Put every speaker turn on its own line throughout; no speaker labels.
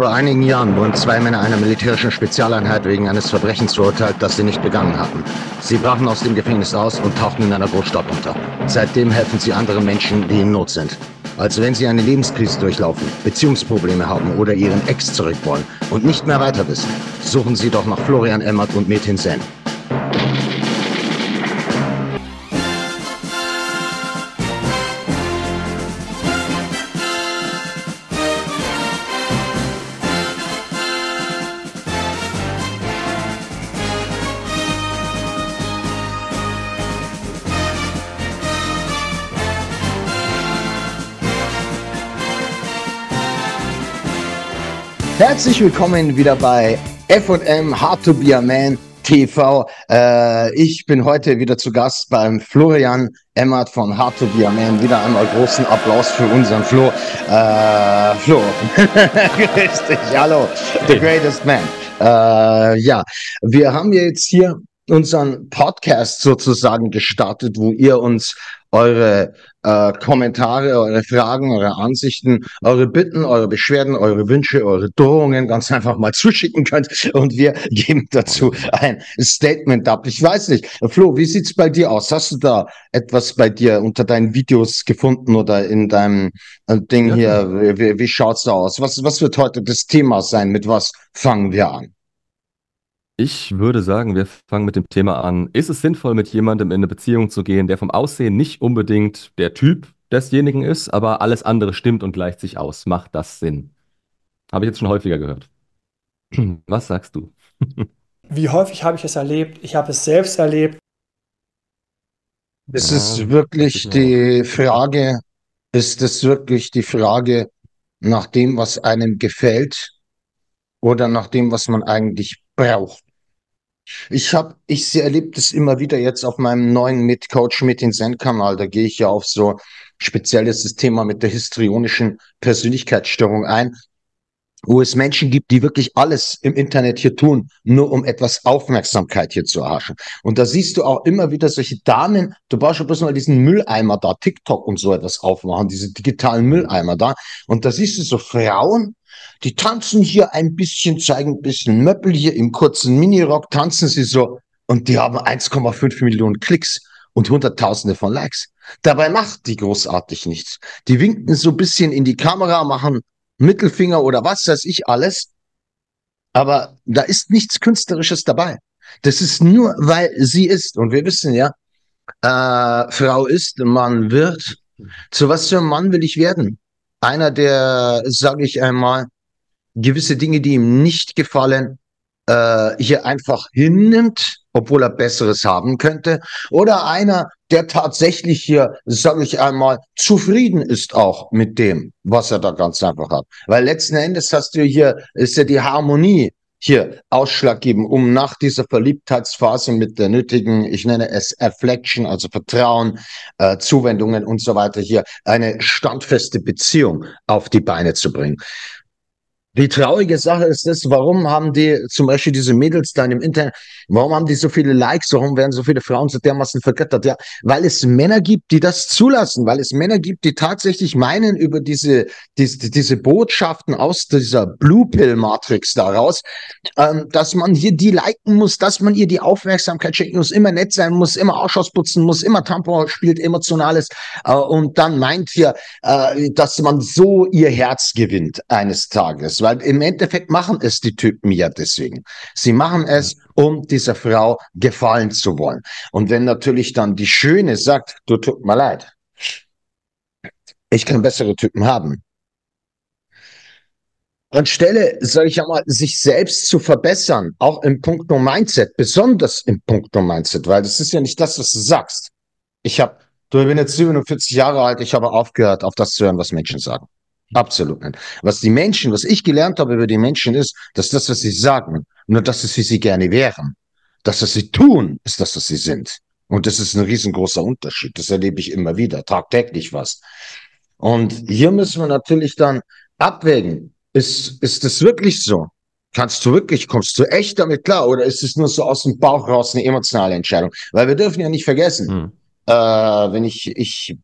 Vor einigen Jahren wurden zwei Männer einer militärischen Spezialeinheit wegen eines Verbrechens verurteilt, das sie nicht begangen hatten. Sie brachen aus dem Gefängnis aus und tauchten in einer Großstadt unter. Seitdem helfen sie anderen Menschen, die in Not sind. Also wenn Sie eine Lebenskrise durchlaufen, Beziehungsprobleme haben oder Ihren Ex zurück wollen und nicht mehr weiter wissen, suchen Sie doch nach Florian Emmert und Metin Sen. Herzlich willkommen wieder bei F&M Hard to be a Man TV. Äh, ich bin heute wieder zu Gast beim Florian Emmert von Hard to be a Man. Wieder einmal großen Applaus für unseren Flo. Äh, Flo, grüß dich, hallo, the greatest man. Äh, ja, wir haben jetzt hier unseren Podcast sozusagen gestartet, wo ihr uns eure äh, Kommentare, eure Fragen, eure Ansichten, eure Bitten, eure Beschwerden, eure Wünsche, eure Drohungen ganz einfach mal zuschicken könnt und wir geben dazu ein Statement ab. Ich weiß nicht, Flo, wie sieht's bei dir aus? Hast du da etwas bei dir unter deinen Videos gefunden oder in deinem äh, Ding ja, hier? Wie, wie schaut's da aus? Was, was wird heute das Thema sein? Mit was fangen wir an?
Ich würde sagen, wir fangen mit dem Thema an. Ist es sinnvoll, mit jemandem in eine Beziehung zu gehen, der vom Aussehen nicht unbedingt der Typ desjenigen ist, aber alles andere stimmt und gleicht sich aus? Macht das Sinn? Habe ich jetzt schon häufiger gehört. Was sagst du?
Wie häufig habe ich es erlebt? Ich habe es selbst erlebt.
Es ist wirklich die Frage, ist es wirklich die Frage nach dem, was einem gefällt oder nach dem, was man eigentlich braucht? Ich habe, ich erlebe das immer wieder jetzt auf meinem neuen Mitcoach mit den Zen-Kanal. Da gehe ich ja auf so spezielles Thema mit der histrionischen Persönlichkeitsstörung ein, wo es Menschen gibt, die wirklich alles im Internet hier tun, nur um etwas Aufmerksamkeit hier zu erhaschen. Und da siehst du auch immer wieder solche Damen, du brauchst schon bloß mal diesen Mülleimer da, TikTok und so etwas aufmachen, diese digitalen Mülleimer da. Und da siehst du so Frauen, die tanzen hier ein bisschen, zeigen ein bisschen Möppel hier im kurzen Minirock, tanzen sie so und die haben 1,5 Millionen Klicks und Hunderttausende von Likes. Dabei macht die großartig nichts. Die winken so ein bisschen in die Kamera, machen Mittelfinger oder was weiß ich alles. Aber da ist nichts Künstlerisches dabei. Das ist nur, weil sie ist. Und wir wissen ja, äh, Frau ist, Mann wird. Zu was für einem Mann will ich werden? Einer, der, sage ich einmal, gewisse Dinge, die ihm nicht gefallen, äh, hier einfach hinnimmt, obwohl er Besseres haben könnte. Oder einer, der tatsächlich hier, sage ich einmal, zufrieden ist auch mit dem, was er da ganz einfach hat. Weil letzten Endes hast du hier, ist ja die Harmonie hier ausschlaggebend, um nach dieser Verliebtheitsphase mit der nötigen, ich nenne es Afflection, also Vertrauen, äh, Zuwendungen und so weiter hier eine standfeste Beziehung auf die Beine zu bringen. Die traurige Sache ist das, warum haben die zum Beispiel diese Mädels da im Internet, warum haben die so viele Likes, warum werden so viele Frauen so dermaßen vergöttert? Ja, weil es Männer gibt, die das zulassen, weil es Männer gibt, die tatsächlich meinen über diese, diese, diese Botschaften aus dieser Blue Pill Matrix daraus, ähm, dass man hier die liken muss, dass man ihr die Aufmerksamkeit schenken muss, immer nett sein muss, immer Ausschuss putzen muss, immer Tampon spielt, emotionales, äh, und dann meint hier, äh, dass man so ihr Herz gewinnt eines Tages weil im Endeffekt machen es die Typen ja deswegen. Sie machen es, um dieser Frau gefallen zu wollen. Und wenn natürlich dann die Schöne sagt, du tut mir leid, ich kann bessere Typen haben. Anstelle, sage ich einmal, sich selbst zu verbessern, auch im Punkto Mindset, besonders im Punkto Mindset, weil das ist ja nicht das, was du sagst. Ich habe, du ich bin jetzt 47 Jahre alt, ich habe aufgehört, auf das zu hören, was Menschen sagen. Absolut nicht. Was die Menschen, was ich gelernt habe über die Menschen ist, dass das, was sie sagen, nur das ist, wie sie gerne wären. Das, was sie tun, ist das, was sie sind. Und das ist ein riesengroßer Unterschied. Das erlebe ich immer wieder, tagtäglich was. Und hier müssen wir natürlich dann abwägen. Ist, ist das wirklich so? Kannst du wirklich, kommst du echt damit klar? Oder ist es nur so aus dem Bauch raus eine emotionale Entscheidung? Weil wir dürfen ja nicht vergessen, hm. äh, wenn ich, ich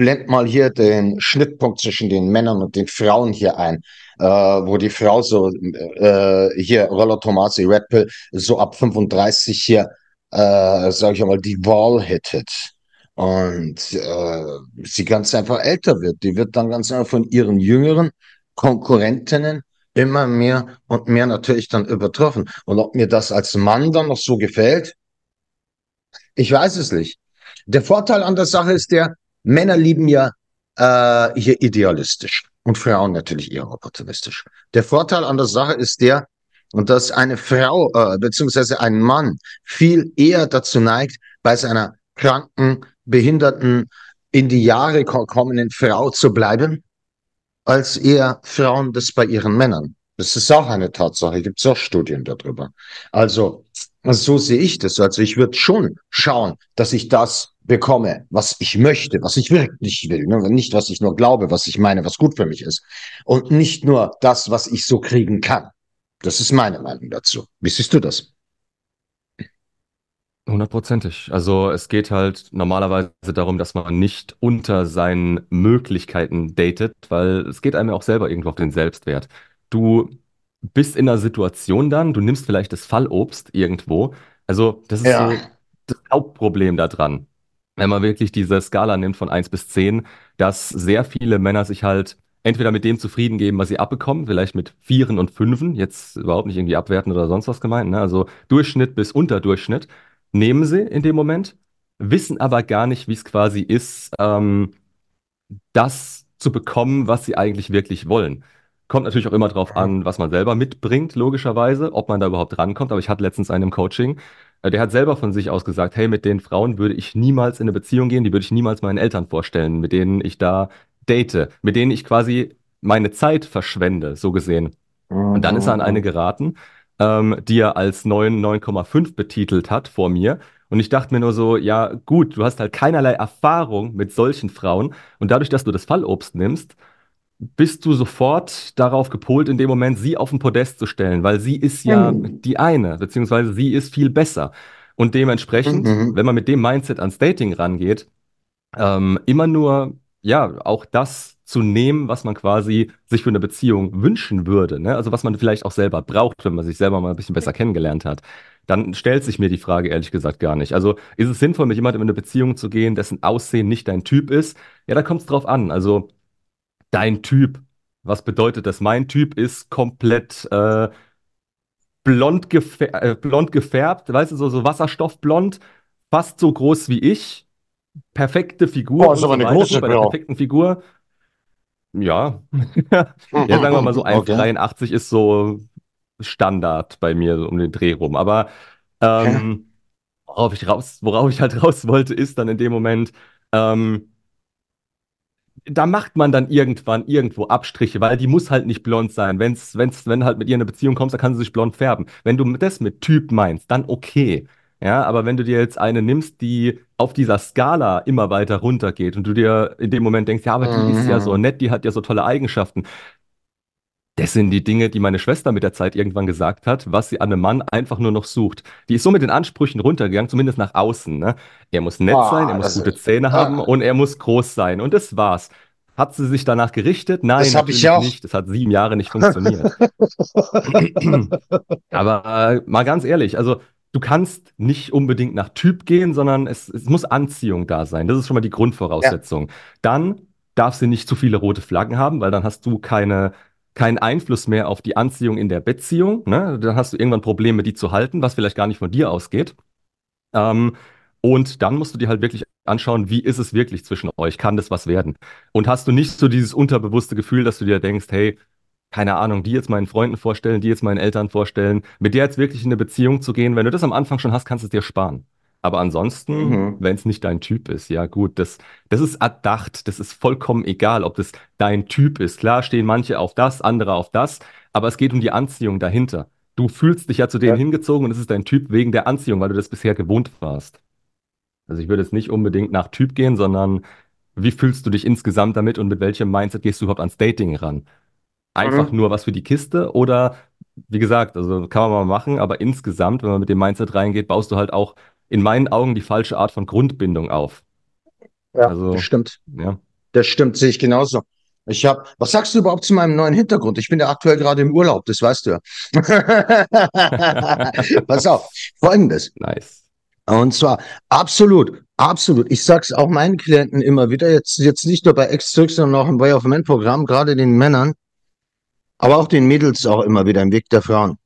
blend mal hier den Schnittpunkt zwischen den Männern und den Frauen hier ein, äh, wo die Frau so äh, hier Roller Tomasi Red Pill so ab 35 hier, äh, sag ich mal, die Wahl hittet und äh, sie ganz einfach älter wird. Die wird dann ganz einfach von ihren jüngeren Konkurrentinnen immer mehr und mehr natürlich dann übertroffen. Und ob mir das als Mann dann noch so gefällt, ich weiß es nicht. Der Vorteil an der Sache ist der, Männer lieben ja äh, hier idealistisch und Frauen natürlich eher opportunistisch. Der Vorteil an der Sache ist der, und dass eine Frau äh, beziehungsweise ein Mann viel eher dazu neigt, bei seiner kranken, behinderten, in die Jahre kommenden Frau zu bleiben, als eher Frauen das bei ihren Männern. Das ist auch eine Tatsache, gibt es auch Studien darüber. Also, so sehe ich das. Also ich würde schon schauen, dass ich das bekomme, was ich möchte, was ich wirklich will. Ne? Nicht, was ich nur glaube, was ich meine, was gut für mich ist. Und nicht nur das, was ich so kriegen kann. Das ist meine Meinung dazu. Wie siehst du das?
Hundertprozentig. Also es geht halt normalerweise darum, dass man nicht unter seinen Möglichkeiten datet, weil es geht einem ja auch selber irgendwo auf den Selbstwert. Du bist in einer Situation dann, du nimmst vielleicht das Fallobst irgendwo. Also das ist
Ja.
so das Hauptproblem daran. Wenn man wirklich diese Skala nimmt von eins bis 10, dass sehr viele Männer sich halt entweder mit dem zufrieden geben, was sie abbekommen, vielleicht mit Vieren und Fünfen, jetzt überhaupt nicht irgendwie abwerten oder sonst was gemeint, ne? Also Durchschnitt bis Unterdurchschnitt nehmen sie in dem Moment, wissen aber gar nicht, wie es quasi ist, ähm, das zu bekommen, was sie eigentlich wirklich wollen. Kommt natürlich auch immer drauf an, was man selber mitbringt, logischerweise, ob man da überhaupt rankommt. Aber ich hatte letztens einen im Coaching, der hat selber von sich aus gesagt, hey, mit den Frauen würde ich niemals in eine Beziehung gehen, die würde ich niemals meinen Eltern vorstellen, mit denen ich da date, mit denen ich quasi meine Zeit verschwende, so gesehen. Und dann ist er an eine geraten, ähm, die er als 9, 9,5 betitelt hat vor mir. Und ich dachte mir nur so, ja gut, du hast halt keinerlei Erfahrung mit solchen Frauen. Und dadurch, dass du das Fallobst nimmst, bist du sofort darauf gepolt, in dem Moment sie auf den Podest zu stellen, weil sie ist ja
Mhm.
die eine, beziehungsweise sie ist viel besser. Und dementsprechend,
Mhm.
wenn man mit dem Mindset ans Dating rangeht, ähm, immer nur, ja, auch das zu nehmen, was man quasi sich für eine Beziehung wünschen würde, ne? Also was man vielleicht auch selber braucht, wenn man sich selber mal ein bisschen besser kennengelernt hat. Dann stellt sich mir die Frage ehrlich gesagt gar nicht. Also ist es sinnvoll, mit jemandem in eine Beziehung zu gehen, dessen Aussehen nicht dein Typ ist? Ja, da kommt es drauf an. Also dein Typ. Was bedeutet das? Mein Typ ist komplett äh, blond, gefär äh, blond gefärbt, weißt du, so, so wasserstoffblond, fast so groß wie ich, perfekte Figur
Boah, ist aber
so
eine große
bei der perfekten Figur, ja. Ja, sagen wir mal so
Okay.
1,83 ist so Standard bei mir um den Dreh rum. Aber
Okay.
ähm, worauf ich raus, worauf ich halt raus wollte, ist dann in dem Moment, ähm, da macht man dann irgendwann irgendwo Abstriche, weil die muss halt nicht blond sein. Wenn's, wenn's, wenn halt mit ihr in eine Beziehung kommst, dann kann sie sich blond färben. Wenn du das mit Typ meinst, dann okay. Ja, aber wenn du dir jetzt eine nimmst, die auf dieser Skala immer weiter runtergeht und du dir in dem Moment denkst, ja, aber die ist ja so
Mhm.
nett, die hat ja so tolle Eigenschaften. Das sind die Dinge, die meine Schwester mit der Zeit irgendwann gesagt hat, was sie an einem Mann einfach nur noch sucht. Die ist so mit den Ansprüchen runtergegangen, zumindest nach außen. Ne? Er muss nett sein, er muss gute
ist,
Zähne haben
ah,
und er muss groß sein. Und das war's. Hat sie sich danach gerichtet? Nein,
das habe ich auch.
nicht. Das hat sieben Jahre nicht funktioniert. Aber äh, mal ganz ehrlich, also du kannst nicht unbedingt nach Typ gehen, sondern es, es muss Anziehung da sein. Das ist schon mal die
Ja.
Grundvoraussetzung. Dann darf sie nicht zu viele rote Flaggen haben, weil dann hast du keine, keinen Einfluss mehr auf die Anziehung in der Beziehung. Ne? Dann hast du irgendwann Probleme, die zu halten, was vielleicht gar nicht von dir ausgeht. Ähm, und dann musst du dir halt wirklich anschauen, wie ist es wirklich zwischen euch? Kann das was werden? Und hast du nicht so dieses unterbewusste Gefühl, dass du dir denkst, hey, keine Ahnung, die jetzt meinen Freunden vorstellen, die jetzt meinen Eltern vorstellen, mit der jetzt wirklich in eine Beziehung zu gehen, wenn du das am Anfang schon hast, kannst du es dir sparen. Aber ansonsten,
Mhm.
wenn es nicht dein Typ ist, ja gut, das, das ist erdacht, das ist vollkommen egal, ob das dein Typ ist. Klar stehen manche auf das, andere auf das, aber es geht um die Anziehung dahinter. Du fühlst dich ja zu denen
Ja.
hingezogen und es ist dein Typ wegen der Anziehung, weil du das bisher gewohnt warst. Also ich würde jetzt nicht unbedingt nach Typ gehen, sondern wie fühlst du dich insgesamt damit und mit welchem Mindset gehst du überhaupt ans Dating ran? Einfach
Mhm.
nur was für die Kiste oder wie gesagt, also kann man mal machen, aber insgesamt, wenn man mit dem Mindset reingeht, baust du halt auch in meinen Augen die falsche Art von Grundbindung auf.
Ja,
Also,
das stimmt.
ja.
das stimmt, sehe ich genauso. Ich habe, was sagst du überhaupt zu meinem neuen Hintergrund? Ich bin ja aktuell gerade im Urlaub, das weißt du ja. Pass auf, folgendes.
Nice.
Und zwar absolut, absolut. Ich sag's auch meinen Klienten immer wieder, jetzt, jetzt nicht nur bei X-Zirk, sondern auch im Way of Men Programm, gerade den Männern, aber auch den Mädels auch immer wieder im Weg der Frauen.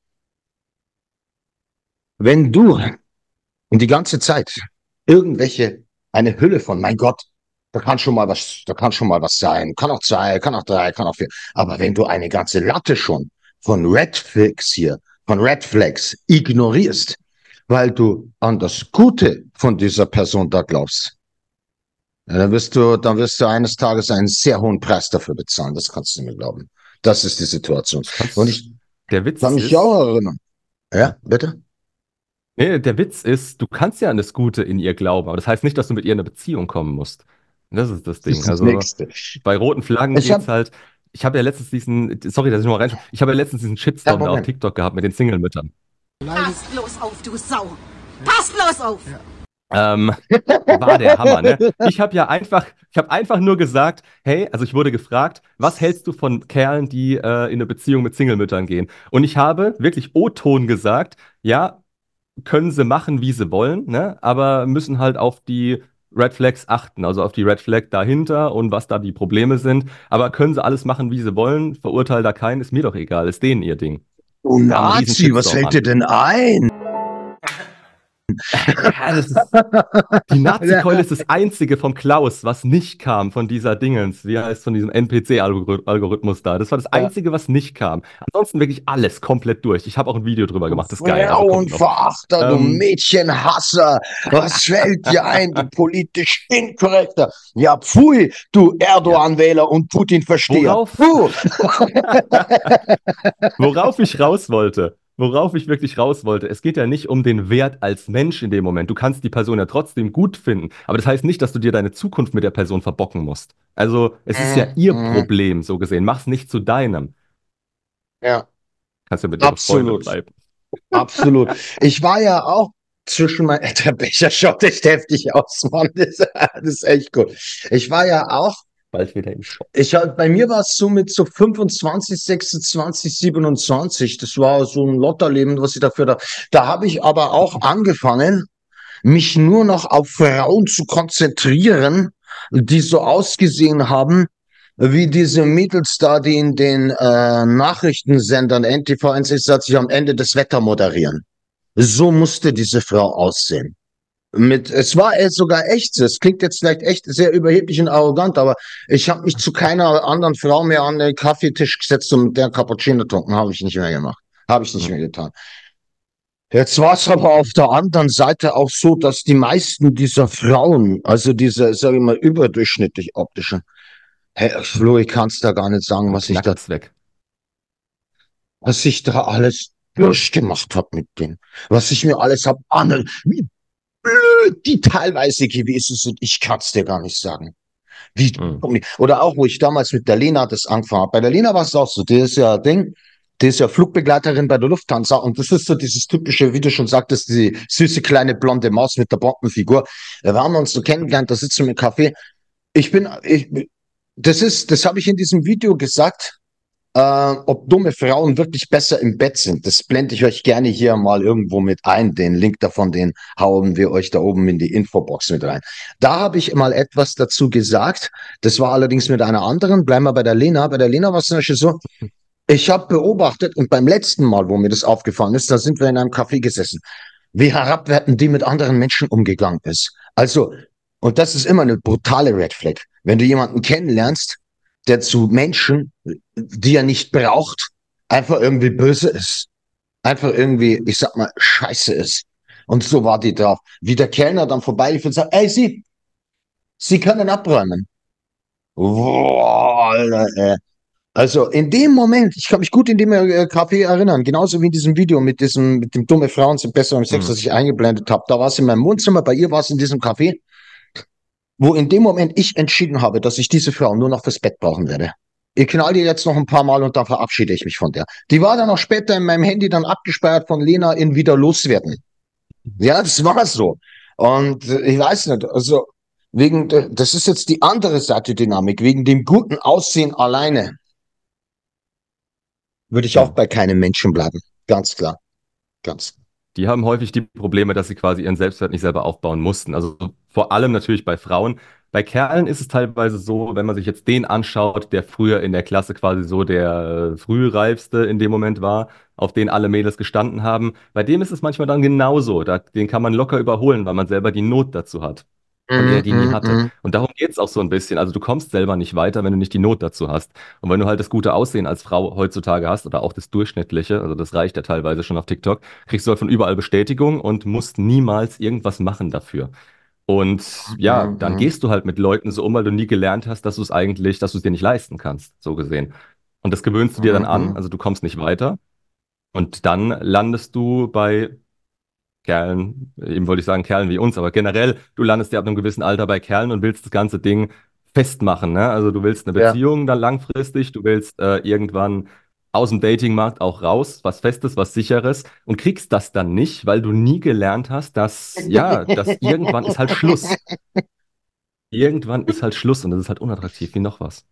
Wenn du die ganze Zeit irgendwelche, eine Hülle von, mein Gott, da kann schon mal was, da kann schon mal was sein. Kann auch zwei, kann auch drei, kann auch vier. Aber wenn du eine ganze Latte schon von Red Flags hier, von Red Flags ignorierst, weil du an das Gute von dieser Person da glaubst, ja, dann wirst du, dann wirst du eines Tages einen sehr hohen Preis dafür bezahlen. Das kannst du mir glauben. Das ist die Situation. Und ich
der Witz
kann mich
ist,
auch erinnern. Ja, bitte?
Nee, der Witz ist, du kannst ja an das Gute in ihr glauben, aber das heißt nicht, dass du mit ihr in eine Beziehung kommen musst. Das ist das
Das
Ding.
ist das
Also
Nächste.
bei roten Flaggen
Ich hab-
geht's halt. Ich habe ja letztens diesen, sorry, dass ich noch mal reinschaue. Ich habe ja letztens diesen Shitstorm
Ja,
da auf. TikTok gehabt mit den Single-Müttern.
Pass bloß auf, du Sau! Pass bloß auf!
Ähm, war der Hammer, ne? Ich habe ja einfach, ich habe einfach nur gesagt, hey, also ich wurde gefragt, was hältst du von Kerlen, die äh, in eine Beziehung mit Single-Müttern gehen? Und ich habe wirklich O-Ton gesagt, ja, können sie machen, wie sie wollen, ne? Aber müssen halt auf die Red Flags achten, also auf die Red Flag dahinter und was da die Probleme sind. Aber können sie alles machen, wie sie wollen? Verurteile da keinen, ist mir doch egal, ist denen ihr Ding. Einen
Nazi, was fällt dir denn ein?
Ja, ist, die Nazi-Keule ist das einzige vom Klaus, was nicht kam von dieser Dingens, wie heißt von diesem NPC-Algorithmus da. Das war das einzige, was nicht kam. Ansonsten wirklich alles komplett durch. Ich habe auch ein Video drüber gemacht, das ist geil. Also kommt noch.
Frauenverachter, du
Ähm.
Mädchenhasser. Was fällt dir ein, du politisch Inkorrekter? Ja, pfui, du Erdogan-Wähler und Putin-Versteher.
Worauf-. Worauf ich raus wollte, worauf ich wirklich raus wollte, es geht ja nicht um den Wert als Mensch in dem Moment. Du kannst die Person ja trotzdem gut finden, aber das heißt nicht, dass du dir deine Zukunft mit der Person verbocken musst. Also, es ist ja ihr
Mhm.
Problem, so gesehen. Mach's nicht zu deinem.
Ja,
Kannst ja mit Freundin
Absolut.
bleiben.
absolut. Ich war ja auch zwischen mein, der Becher schaut echt heftig aus, Mann. Das, das ist echt gut. Ich war ja auch
Bald wieder im Shop.
Ich bei mir war es so mit so 25, 26, 27. Das war so ein Lotterleben, was ich dafür da. Da habe ich aber auch angefangen, mich nur noch auf Frauen zu konzentrieren, die so ausgesehen haben, wie diese Mädels da, die in den äh, Nachrichtensendern NTV1 am Ende das Wetter moderieren. So musste diese Frau aussehen. Mit, es war es sogar echt, es klingt jetzt vielleicht echt sehr überheblich und arrogant, aber ich habe mich zu keiner anderen Frau mehr an den Kaffeetisch gesetzt und mit der Cappuccino getrunken, habe ich nicht mehr gemacht. Habe ich nicht mehr getan. Jetzt war es aber auf der anderen Seite auch so, dass die meisten dieser Frauen, also diese, sage ich mal, überdurchschnittlich optischen, hey, Flo, ich kann es da gar nicht sagen, was ich da
weg.
was ich da alles durchgemacht habe mit denen, was ich mir alles hab an, wie blöd die teilweise gewesen sind, ich kann's dir gar nicht sagen. Wie,
Mhm.
oder auch, wo ich damals mit der Lena das angefangen habe. Bei der Lena war es auch so, die ist ja Ding, die ist ja Flugbegleiterin bei der Lufthansa und das ist so dieses typische, wie du schon sagtest, die süße kleine blonde Maus mit der Bombenfigur. Wir haben uns so kennengelernt, da sitzen wir im Café. Ich bin, ich, das ist, das habe ich in diesem Video gesagt, äh, ob dumme Frauen wirklich besser im Bett sind. Das blende ich euch gerne hier mal irgendwo mit ein. Den Link davon, den hauen wir euch da oben in die Infobox mit rein. Da habe ich mal etwas dazu gesagt. Das war allerdings mit einer anderen. Bleiben wir bei der Lena. Bei der Lena war es zum Beispiel so, ich habe beobachtet und beim letzten Mal, wo mir das aufgefallen ist, da sind wir in einem Café gesessen, wie herabwertend die mit anderen Menschen umgegangen ist. Also, und das ist immer eine brutale Red Flag. Wenn du jemanden kennenlernst, der zu Menschen, die er nicht braucht, einfach irgendwie böse ist. Einfach irgendwie, ich sag mal, scheiße ist. Und so war die drauf. Wie der Kellner dann vorbei lief und sagt, ey, Sie, Sie können abräumen. Boah, Alter, ey. Also in dem Moment, ich kann mich gut in dem äh, Café erinnern, genauso wie in diesem Video mit diesem, mit dem dumme Frauen sind besser im Sex,
Mhm.
das ich eingeblendet habe. Da war es in meinem Wohnzimmer, bei ihr war es in diesem Café, wo in dem Moment ich entschieden habe, dass ich diese Frau nur noch fürs Bett brauchen werde. Ich knall die jetzt noch ein paar Mal und dann verabschiede ich mich von der. Die war dann auch später in meinem Handy dann abgespeichert von Lena in wieder loswerden. Ja, das war so. Und äh, ich weiß nicht, also wegen, das ist jetzt die andere Seite Dynamik, wegen dem guten Aussehen alleine würde ich auch bei keinem Menschen bleiben. Ganz klar. Ganz.
Die haben häufig die Probleme, dass sie quasi ihren Selbstwert nicht selber aufbauen mussten. Also vor allem natürlich bei Frauen. Bei Kerlen ist es teilweise so, wenn man sich jetzt den anschaut, der früher in der Klasse quasi so der äh, frühreifste in dem Moment war, auf den alle Mädels gestanden haben. Bei dem ist es manchmal dann genauso. Da, den kann man locker überholen, weil man selber die Not dazu hat und der die nie hatte.
Mhm,
Und darum geht's auch so ein bisschen. Also du kommst selber nicht weiter, wenn du nicht die Not dazu hast. Und wenn du halt das gute Aussehen als Frau heutzutage hast oder auch das durchschnittliche, also das reicht ja teilweise schon auf TikTok, kriegst du halt von überall Bestätigung und musst niemals irgendwas machen dafür. Und ja,
mhm,
dann
mhm.
gehst du halt mit Leuten so um, weil du nie gelernt hast, dass du es eigentlich, dass du es dir nicht leisten kannst, so gesehen. Und das gewöhnst du dir dann an,
Mhm.
also du kommst nicht weiter. Und dann landest du bei Kerlen, eben wollte ich sagen Kerlen wie uns, aber generell, du landest ja ab einem gewissen Alter bei Kerlen und willst das ganze Ding festmachen, ne? Also du willst eine
Ja.
Beziehung dann langfristig, du willst äh, irgendwann aus dem Datingmarkt auch raus, was Festes, was Sicheres und kriegst das dann nicht, weil du nie gelernt hast, dass, ja, dass irgendwann ist halt Schluss. Irgendwann ist halt Schluss und das ist halt unattraktiv wie noch was.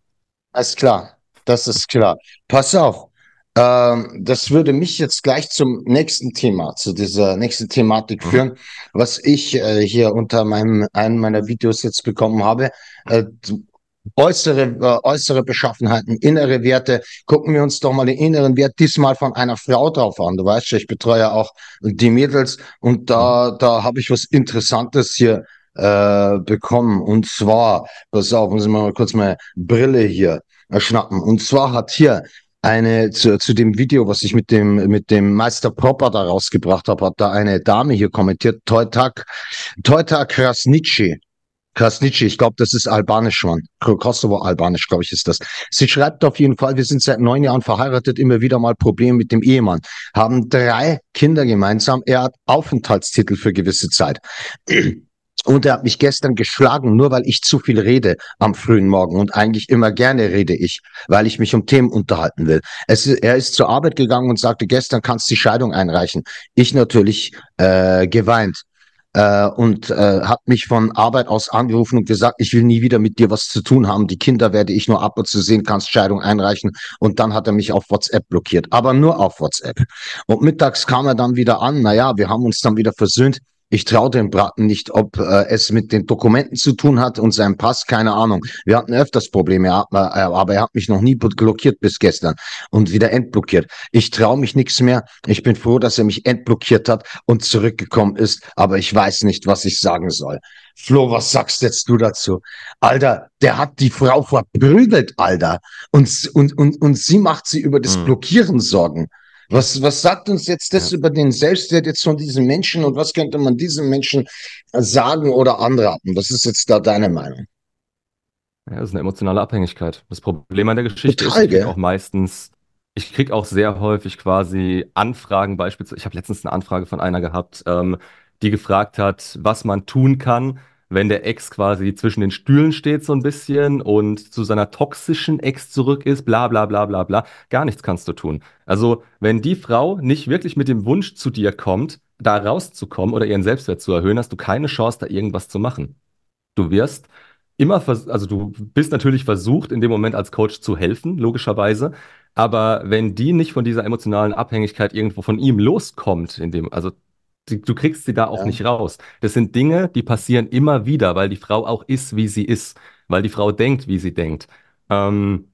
Ist klar. Das ist klar. Pass auf. Ähm, das würde mich jetzt gleich zum nächsten Thema, zu dieser nächsten Thematik
Mhm.
führen, was ich äh, hier unter meinem, einem meiner Videos jetzt bekommen habe. Äh, äußere, äh, äußere Beschaffenheiten, innere Werte. Gucken wir uns doch mal den inneren Wert diesmal von einer Frau drauf an. Du weißt ja, ich betreue auch die Mädels und da, da habe ich was Interessantes hier äh, bekommen. Und zwar, pass auf, muss ich mal kurz meine Brille hier äh, schnappen. Und zwar hat hier eine zu, zu dem Video, was ich mit dem mit dem Meister Popper da rausgebracht habe, hat da eine Dame hier kommentiert, Teutak Teutak Krasnici. Krasnici, ich glaube, das ist albanisch, Mann. Kosovo-albanisch, glaube ich, ist das. Sie schreibt auf jeden Fall, wir sind seit neun Jahren verheiratet, immer wieder mal Probleme mit dem Ehemann, haben drei Kinder gemeinsam, er hat Aufenthaltstitel für gewisse Zeit. Und er hat mich gestern geschlagen, nur weil ich zu viel rede am frühen Morgen. Und eigentlich immer gerne rede ich, weil ich mich um Themen unterhalten will. Es, er ist zur Arbeit gegangen und sagte, gestern kannst du die Scheidung einreichen. Ich natürlich äh, geweint äh, und äh, hat mich von Arbeit aus angerufen und gesagt, ich will nie wieder mit dir was zu tun haben. Die Kinder werde ich nur ab und zu sehen, kannst Scheidung einreichen. Und dann hat er mich auf WhatsApp blockiert, aber nur auf WhatsApp. Und mittags kam er dann wieder an. Naja, wir haben uns dann wieder versöhnt. Ich traue dem Braten nicht, ob äh, es mit den Dokumenten zu tun hat und seinem Pass, keine Ahnung. Wir hatten öfters Probleme, äh, aber er hat mich noch nie blockiert bis gestern und wieder entblockiert. Ich traue mich nichts mehr. Ich bin froh, dass er mich entblockiert hat und zurückgekommen ist, aber ich weiß nicht, was ich sagen soll. Flo, was sagst jetzt du dazu? Alter, der hat die Frau verprügelt, Alter. Und, und, und, und sie macht sie über das
Hm.
Blockieren Sorgen. Was, was sagt uns jetzt das
Ja.
über den Selbstwert jetzt von diesem Menschen und was könnte man diesem Menschen sagen oder anraten? Was ist jetzt da deine Meinung?
Ja, das ist eine emotionale Abhängigkeit. Das Problem an der Geschichte
Total,
ist, ich krieg auch meistens, ich krieg auch sehr häufig quasi Anfragen, beispielsweise, ich habe letztens eine Anfrage von einer gehabt, ähm, die gefragt hat, was man tun kann, wenn der Ex quasi zwischen den Stühlen steht so ein bisschen und zu seiner toxischen Ex zurück ist, bla bla bla bla bla. Gar nichts kannst du tun. Also, wenn die Frau nicht wirklich mit dem Wunsch zu dir kommt, da rauszukommen oder ihren Selbstwert zu erhöhen, hast du keine Chance, da irgendwas zu machen. Du wirst immer, also du bist natürlich versucht, in dem Moment als Coach zu helfen, logischerweise. Aber wenn die nicht von dieser emotionalen Abhängigkeit irgendwo von ihm loskommt, in dem, also du kriegst sie da auch
Ja.
nicht raus. Das sind Dinge, die passieren immer wieder, weil die Frau auch ist, wie sie ist, weil die Frau denkt, wie sie denkt. Ähm,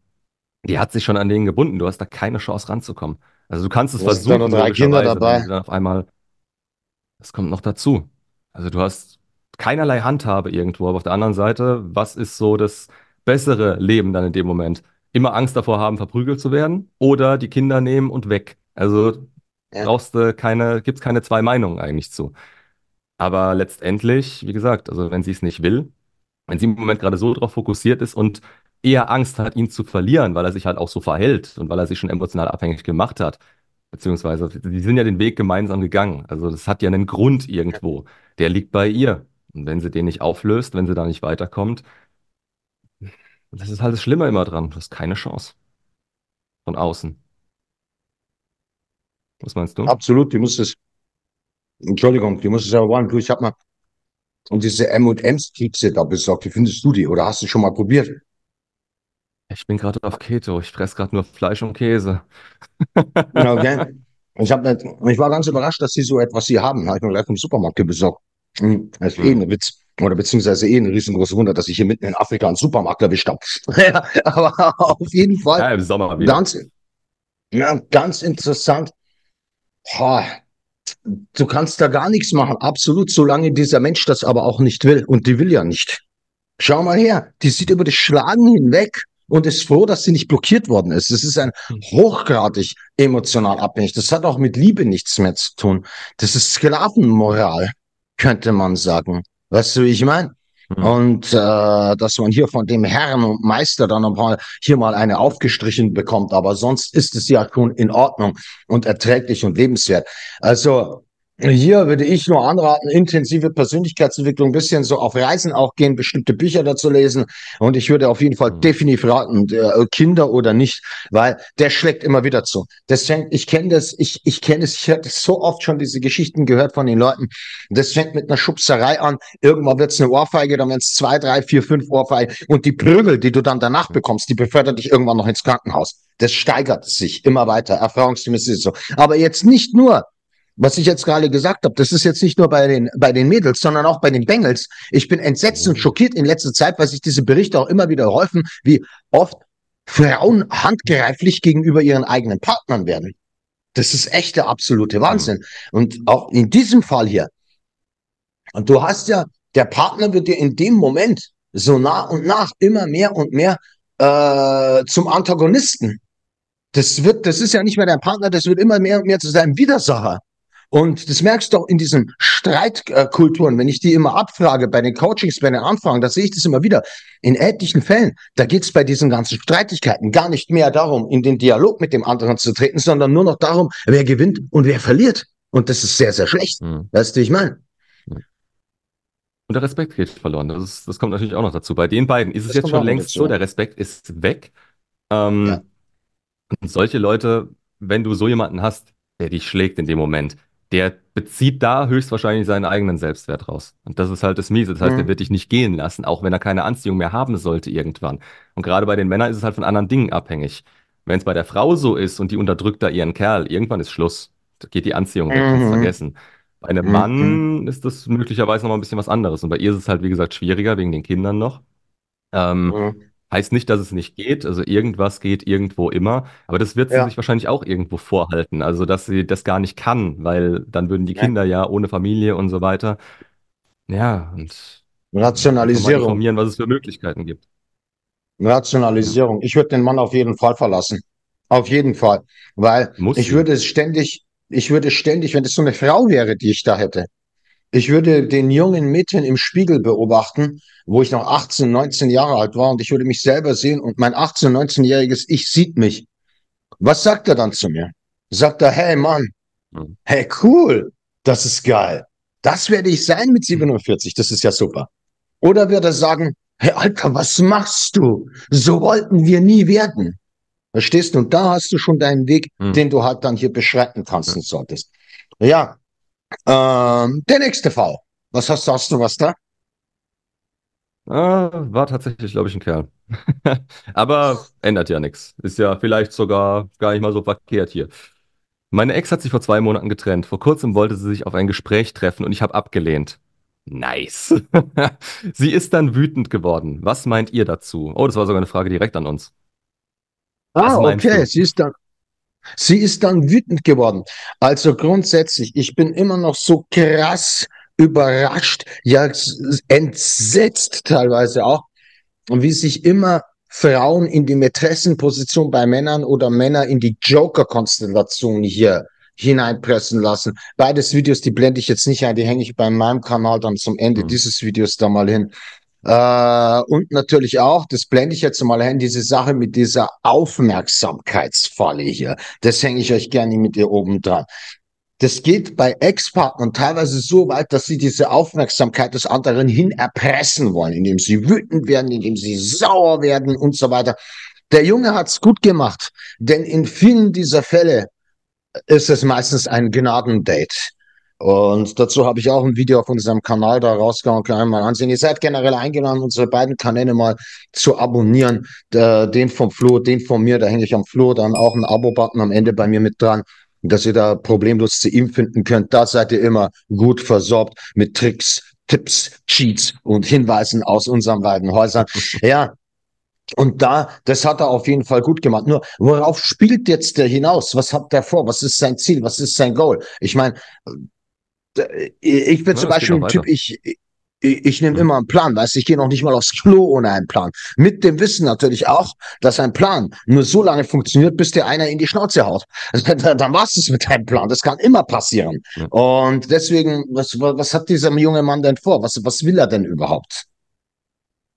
die hat sich schon an den gebunden. Du hast da keine Chance ranzukommen. Also du kannst es
Du
versuchen,
noch drei Kinder dabei.
dann auf einmal, das kommt noch dazu. Also du hast keinerlei Handhabe irgendwo, aber auf der anderen Seite, was ist so das bessere Leben dann in dem Moment? Immer Angst davor haben, verprügelt zu werden oder die Kinder nehmen und weg. Also
Ja.
brauchst du keine, gibt's keine zwei Meinungen eigentlich zu. Aber letztendlich, wie gesagt, also wenn sie es nicht will, wenn sie im Moment gerade so darauf fokussiert ist und eher Angst hat, ihn zu verlieren, weil er sich halt auch so verhält und weil er sich schon emotional abhängig gemacht hat, beziehungsweise die sind ja den Weg gemeinsam gegangen. Also das hat ja einen Grund irgendwo. Der liegt bei ihr. Und wenn sie den nicht auflöst, wenn sie da nicht weiterkommt, das ist halt das Schlimme immer dran. Du hast keine Chance. Von außen. Was meinst du?
Absolut, die muss es. Entschuldigung, die muss es ja wollen. Du, ich hab mal und diese M&M's Kekse da besorgt. Wie findest du die? Oder hast du schon mal probiert?
Ich bin gerade auf Keto. Ich fresse gerade nur Fleisch und Käse.
Okay. Ich, hab, nicht- ich war ganz überrascht, dass sie so etwas hier haben. Habe ich mir gleich vom Supermarkt besorgt. Hm, Das ist eh ein Witz. Oder beziehungsweise eh ein riesengroßes Wunder, dass ich hier mitten in Afrika einen Supermarkt erwischt habe. Aber auf jeden Fall
Ja, im Sommer wieder.
ganz, ja, ganz interessant. Boah, du kannst da gar nichts machen. Absolut, solange dieser Mensch das aber auch nicht will. Und die will ja nicht. Schau mal her, die sieht über das Schlagen hinweg und ist froh, dass sie nicht blockiert worden ist. Es ist ein hochgradig emotional abhängig. Das hat auch mit Liebe nichts mehr zu tun. Das ist Sklavenmoral, könnte man sagen. Weißt du, wie ich meine?
Mhm.
Und äh, dass man hier von dem Herrn und Meister dann nochmal hier mal eine aufgestrichen bekommt. Aber sonst ist es ja schon in Ordnung und erträglich und lebenswert. Also hier würde ich nur anraten, intensive Persönlichkeitsentwicklung, ein bisschen so auf Reisen auch gehen, bestimmte Bücher dazu lesen. Und ich würde auf jeden Fall
Mhm.
definitiv raten, äh, Kinder oder nicht, weil der schlägt immer wieder zu. Das fängt, ich kenne das, ich, ich kenne es, ich hatte so oft schon diese Geschichten gehört von den Leuten. Das fängt mit einer Schubserei an, irgendwann wird es eine Ohrfeige, dann werden es zwei, drei, vier, fünf Ohrfeigen. Und die Prügel, die du dann danach bekommst, die befördert dich irgendwann noch ins Krankenhaus. Das steigert sich immer weiter, erfahrungsgemäß ist es so. Aber jetzt nicht nur, was ich jetzt gerade gesagt habe, das ist jetzt nicht nur bei den, bei den Mädels, sondern auch bei den Bengels. Ich bin entsetzt und schockiert in letzter Zeit, weil sich diese Berichte auch immer wieder häufen, wie oft Frauen handgreiflich gegenüber ihren eigenen Partnern werden. Das ist echt der absolute Wahnsinn. Und auch in diesem Fall hier. Und du hast ja, der Partner wird dir in dem Moment so nach und nach immer mehr und mehr äh, zum Antagonisten. Das wird, das ist ja nicht mehr dein Partner, das wird immer mehr und mehr zu seinem Widersacher. Und das merkst du auch in diesen Streitkulturen, wenn ich die immer abfrage bei den Coachings, bei den Anfragen, da sehe ich das immer wieder. In etlichen Fällen, da geht es bei diesen ganzen Streitigkeiten gar nicht mehr darum, in den Dialog mit dem anderen zu treten, sondern nur noch darum, wer gewinnt und wer verliert. Und das ist sehr, sehr schlecht.
Mhm.
Weißt du, wie ich meine?
Und der Respekt geht verloren. Das, ist, das kommt natürlich auch noch dazu. Bei den beiden ist es
Das
jetzt schon längst so, der Respekt ist weg. Ähm,
Ja.
Und solche Leute, wenn du so jemanden hast, der dich schlägt in dem Moment, der bezieht da höchstwahrscheinlich seinen eigenen Selbstwert raus. Und das ist halt das Miese. Das heißt,
Mhm.
er wird dich nicht gehen lassen, auch wenn er keine Anziehung mehr haben sollte irgendwann. Und gerade bei den Männern ist es halt von anderen Dingen abhängig. Wenn es bei der Frau so ist und die unterdrückt da ihren Kerl, irgendwann ist Schluss. Da geht die Anziehung weg,
Mhm.
vergessen. Bei einem
Mhm.
Mann ist das möglicherweise noch mal ein bisschen was anderes. Und bei ihr ist es halt, wie gesagt, schwieriger wegen den Kindern noch. Ähm,
Mhm.
Heißt nicht, dass es nicht geht. Also irgendwas geht irgendwo immer. Aber das wird sie
Ja.
sich wahrscheinlich auch irgendwo vorhalten. Also, dass sie das gar nicht kann, weil dann würden die. Kinder ja ohne Familie und so weiter. Ja, und
Rationalisierung.
informieren, was es für Möglichkeiten gibt.
Rationalisierung. Ich würde den Mann auf jeden Fall verlassen. Auf jeden Fall. Weil
Muss
ich würde es ständig, ich würde ständig, wenn das so eine Frau wäre, die ich da hätte, ich würde den jungen Mädchen im Spiegel beobachten, wo ich noch 18, 19 Jahre alt war und ich würde mich selber sehen und mein 18, 19-jähriges Ich sieht mich. Was sagt er dann zu mir? Sagt er, hey Mann,
Hm.
hey cool, das ist geil. Das werde ich sein mit 47, das ist ja super. Oder wird er sagen, hey Alter, was machst du? So wollten wir nie werden. Verstehst du? Und da hast du schon deinen Weg,
Hm.
den du halt dann hier beschreiten kannst und solltest. Ja. Ähm, der nächste Fall. Was hast du? Hast du was da?
Ah, war tatsächlich, glaube ich, ein Kerl. Aber ändert ja nichts. Ist ja vielleicht sogar gar nicht mal so verkehrt hier. Meine Ex hat sich vor zwei Monaten getrennt. Vor kurzem wollte sie sich auf ein Gespräch treffen und ich habe abgelehnt. Nice. Sie ist dann wütend geworden. Was meint ihr dazu? Oh, das war sogar eine Frage direkt an uns.
Ah, okay. Sie ist dann, sie ist dann wütend geworden. Also grundsätzlich, ich bin immer noch so krass überrascht, ja, entsetzt teilweise auch, wie sich immer Frauen in die Mätressenposition bei Männern oder Männer in die Joker-Konstellation hier hineinpressen lassen. Beides Videos, die blende ich jetzt nicht ein, die hänge ich bei meinem Kanal dann zum Ende
Hm.
dieses Videos da mal hin. Äh, und natürlich auch, das blende ich jetzt mal hin, diese Sache mit dieser Aufmerksamkeitsfalle hier. Das hänge ich euch gerne mit ihr oben dran. Das geht bei Ex-Partnern teilweise so weit, dass sie diese Aufmerksamkeit des anderen hin erpressen wollen, indem sie wütend werden, indem sie sauer werden und so weiter. Der Junge hat's gut gemacht, denn in vielen dieser Fälle ist es meistens ein Gnadendate. Und dazu habe ich auch ein Video auf unserem Kanal da rausgehauen, kann man mal ansehen. Ihr seid generell eingeladen, unsere beiden Kanäle mal zu abonnieren. Den vom Flo, den von mir, da hänge ich am Flo, dann auch ein Abo-Button am Ende bei mir mit dran, dass ihr da problemlos zu ihm finden könnt. Da seid ihr immer gut versorgt mit Tricks, Tipps, Cheats und Hinweisen aus unseren beiden Häusern. Ja, und da, das hat er auf jeden Fall gut gemacht. Nur, worauf spielt jetzt der hinaus? Was hat der vor? Was ist sein Ziel? Was ist sein Goal? Ich meine, ich bin ja, zum Beispiel ein Typ, ich, ich, ich nehme mhm. immer einen Plan, weißt ich gehe noch nicht mal aufs Klo ohne einen Plan. Mit dem Wissen natürlich auch, dass ein Plan nur so lange funktioniert, bis dir einer in die Schnauze haut. Dann war es mit deinem Plan. Das kann immer passieren. Ja. Und deswegen, was, was hat dieser junge Mann denn vor? Was, was will er denn überhaupt?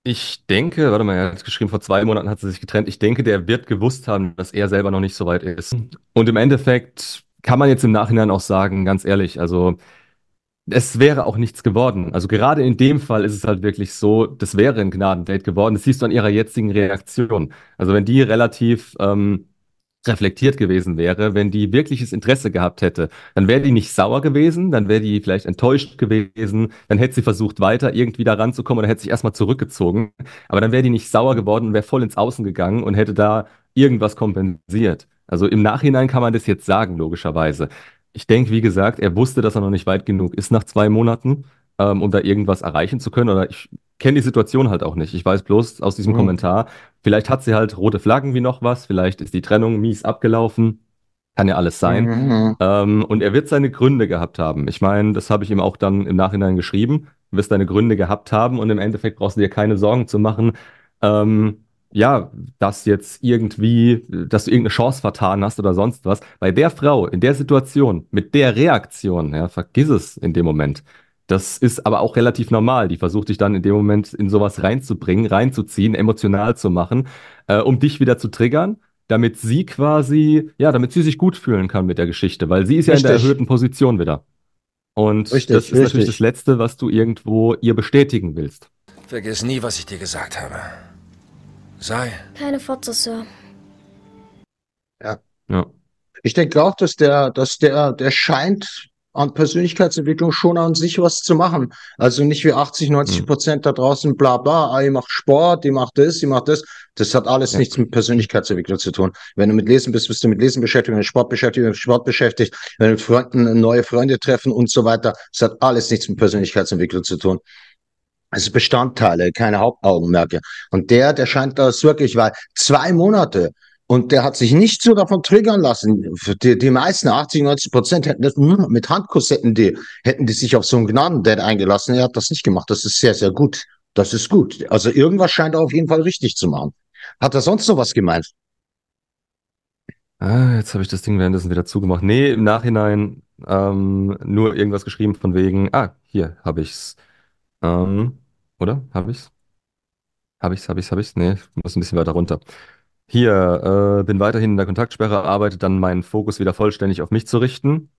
Ich denke, warte mal, er hat geschrieben, vor zwei Monaten hat sie sich getrennt. Ich denke, der wird gewusst haben, dass er selber noch nicht so weit ist. Und im Endeffekt kann man jetzt im Nachhinein auch sagen, ganz ehrlich, also es wäre auch nichts geworden. Also gerade in dem Fall ist es halt wirklich so, das wäre ein Gnadendate geworden. Das siehst du an ihrer jetzigen Reaktion. Also wenn die relativ ähm, reflektiert gewesen wäre, wenn die wirkliches Interesse gehabt hätte, dann wäre die nicht sauer gewesen, dann wäre die vielleicht enttäuscht gewesen, dann hätte sie versucht, weiter irgendwie da ranzukommen oder hätte sich erstmal zurückgezogen. Aber dann wäre die nicht sauer geworden und wäre voll ins Außen gegangen und hätte da irgendwas kompensiert. Also im Nachhinein kann man das jetzt sagen, logischerweise. Ich denke, wie gesagt, er wusste, dass er noch nicht weit genug ist nach zwei Monaten, ähm, um da irgendwas erreichen zu können. Oder ich kenne die Situation halt auch nicht. Ich weiß bloß aus diesem mhm. Kommentar, vielleicht hat sie halt rote Flaggen wie noch was, vielleicht ist die Trennung mies abgelaufen. Kann ja alles sein. Mhm. Ähm, und er wird seine Gründe gehabt haben. Ich meine, das habe ich ihm auch dann im Nachhinein geschrieben. Du wirst deine Gründe gehabt haben und im Endeffekt brauchst du dir keine Sorgen zu machen, ähm, ja, dass jetzt irgendwie, dass du irgendeine Chance vertan hast oder sonst was. Bei der Frau, in der Situation, mit der Reaktion, ja, vergiss es in dem Moment. Das ist aber auch relativ normal. Die versucht dich dann in dem Moment in sowas reinzubringen, reinzuziehen, emotional zu machen, äh, um dich wieder zu triggern, damit sie quasi, ja, damit sie sich gut fühlen kann mit der Geschichte, weil sie ist ja in der erhöhten Position wieder. Und richtig, das ist richtig. natürlich das Letzte, was du irgendwo ihr bestätigen willst.
Vergiss nie, was ich dir gesagt habe. Sei.
Keine Fotze, Sir.
Ja. ja. Ich denke auch, dass der, dass der, der scheint an Persönlichkeitsentwicklung schon an sich was zu machen. Also nicht wie 80, 90 hm. Prozent da draußen, bla bla, ah, ihr macht Sport, ihr macht das, ihr macht das. Das hat alles ja. nichts mit Persönlichkeitsentwicklung zu tun. Wenn du mit Lesen bist, bist du mit Lesen beschäftigt, wenn du Sport beschäftigt, mit Sport beschäftigt, wenn du mit Freunden neue Freunde treffen und so weiter. Das hat alles nichts mit Persönlichkeitsentwicklung zu tun. Also Bestandteile, keine Hauptaugenmerke. Und der, der scheint das wirklich, weil zwei Monate und der hat sich nicht so davon triggern lassen. Die, die meisten, 80, 90 Prozent, hätten das mit Handkuss die, hätten die sich auf so einen Gnadendate eingelassen. Er hat das nicht gemacht. Das ist sehr, sehr gut. Das ist gut. Also irgendwas scheint er auf jeden Fall richtig zu machen. Hat er sonst noch was gemeint?
Ah, jetzt habe ich das Ding währenddessen wieder zugemacht. Nee, im Nachhinein ähm, nur irgendwas geschrieben von wegen, ah, hier habe ich's. Ähm, oder? Habe ich's? Habe ich's, habe ich's, habe ich's? Nee, ich muss ein bisschen weiter runter. Hier, äh, bin weiterhin in der Kontaktsperre, arbeite dann meinen Fokus wieder vollständig auf mich zu richten.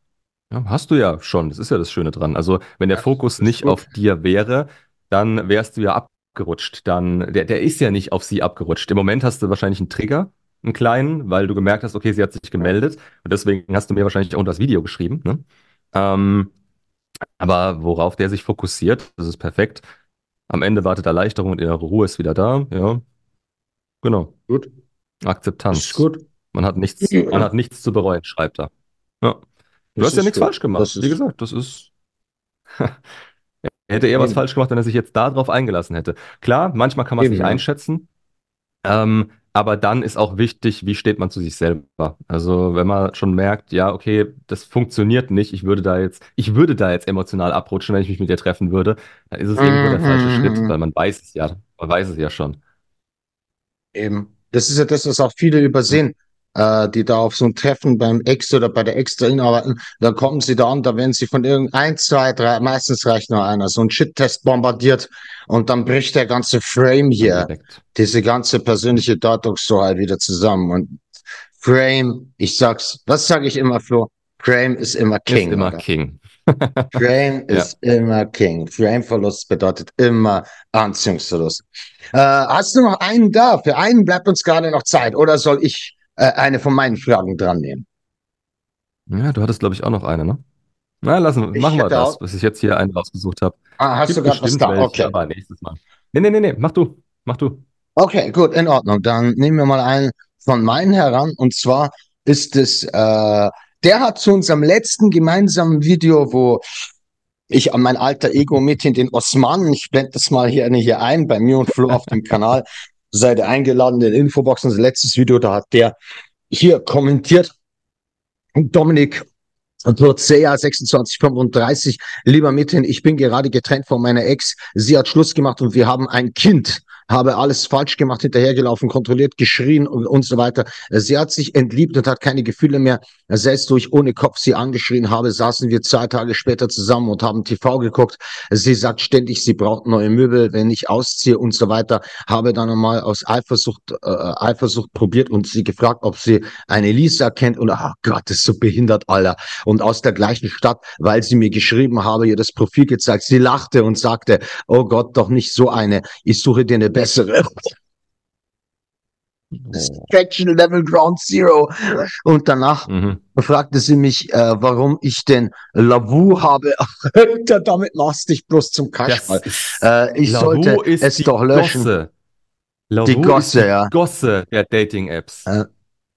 Ja, hast du ja schon, das ist ja das Schöne dran. Also, wenn der Fokus nicht gut. auf dir wäre, dann wärst du ja abgerutscht. Dann, der, der ist ja nicht auf sie abgerutscht. Im Moment hast du wahrscheinlich einen Trigger, einen kleinen, weil du gemerkt hast, okay, sie hat sich gemeldet. Und deswegen hast du mir wahrscheinlich auch das Video geschrieben. Ne? Ähm, aber worauf der sich fokussiert, das ist perfekt. Am Ende wartet Erleichterung und innere Ruhe ist wieder da. Ja, genau.
Gut.
Akzeptanz.
ist gut.
Man hat nichts, ja. man hat nichts zu bereuen, schreibt er. Ja. Du das hast ja nichts gut. falsch gemacht. Wie gesagt, das ist. er hätte eher was falsch gemacht, wenn er sich jetzt darauf eingelassen hätte. Klar, manchmal kann man es nicht einschätzen. Ähm, aber dann ist auch wichtig, wie steht man zu sich selber. Also wenn man schon merkt, ja, okay, das funktioniert nicht, ich würde da jetzt, ich würde da jetzt emotional abrutschen, wenn ich mich mit dir treffen würde, dann ist es irgendwo der falsche Schritt, mhm. weil man weiß es ja, man weiß es ja schon.
Eben. Das ist ja das, was auch viele übersehen, äh, die da auf so ein Treffen beim Ex oder bei der Ex drin arbeiten. Da kommen sie da an, da werden sie von irgendein, zwei, drei, meistens reicht nur einer, so ein Shit-Test bombardiert und dann bricht der ganze Frame hier, Perfekt. diese ganze persönliche Deutungshoheit wieder zusammen. Und Frame, ich sag's, was sage ich immer, Flo? Frame ist immer King.
Ist immer oder? King.
Frame ja. ist immer King. Frame-Verlust bedeutet immer Anziehungsverlust. Äh, hast du noch einen da? Für einen bleibt uns gerade noch Zeit. Oder soll ich äh, eine von meinen Fragen dran nehmen?
Ja, du hattest, glaube ich, auch noch eine, ne? Na, lassen,
Ich
machen wir das, bis ich jetzt hier einen rausgesucht habe.
Ah, hast
Gibt
du gerade was da?
welche,
Okay.
aber nächstes Mal. Nee, nee, nee, nee, mach du, mach du.
Okay, gut, in Ordnung. Dann nehmen wir mal einen von meinen heran. Und zwar ist es, äh, der hat zu unserem letzten gemeinsamen Video, wo ich an mein alter Ego mit in den Osmanen, ich blende das mal hier, hier ein, bei mir und Flo auf dem Kanal, seid ihr eingeladen in Infobox, unser letztes Video, da hat der hier kommentiert, Dominik Turcea 2635, lieber Mithin, ich bin gerade getrennt von meiner Ex. Sie hat Schluss gemacht und wir haben ein Kind. Habe alles falsch gemacht, hinterhergelaufen, kontrolliert, geschrien und, und so weiter. Sie hat sich entliebt und hat keine Gefühle mehr. Selbst durch ohne Kopf sie angeschrien habe, saßen wir zwei Tage später zusammen und haben TV geguckt. Sie sagt ständig, sie braucht neue Möbel, wenn ich ausziehe und so weiter. Habe dann einmal aus Eifersucht, äh, Eifersucht probiert und sie gefragt, ob sie eine Lisa kennt und ach Gott, das ist so behindert, Alter und aus der gleichen Stadt, weil sie mir geschrieben habe, ihr das Profil gezeigt. Sie lachte und sagte, oh Gott, doch nicht so eine. Ich suche dir eine bessere. Distraction Level Ground Zero. Und danach
Mhm.
fragte sie mich, äh, warum ich denn Lavu habe. Damit machst du dich bloß zum
ist,
Äh, ich
Lavu
sollte
ist
es doch löschen.
Gosse. Lavu
Die Gosse,
ist die
ja.
Gosse der Dating-Apps.
Äh,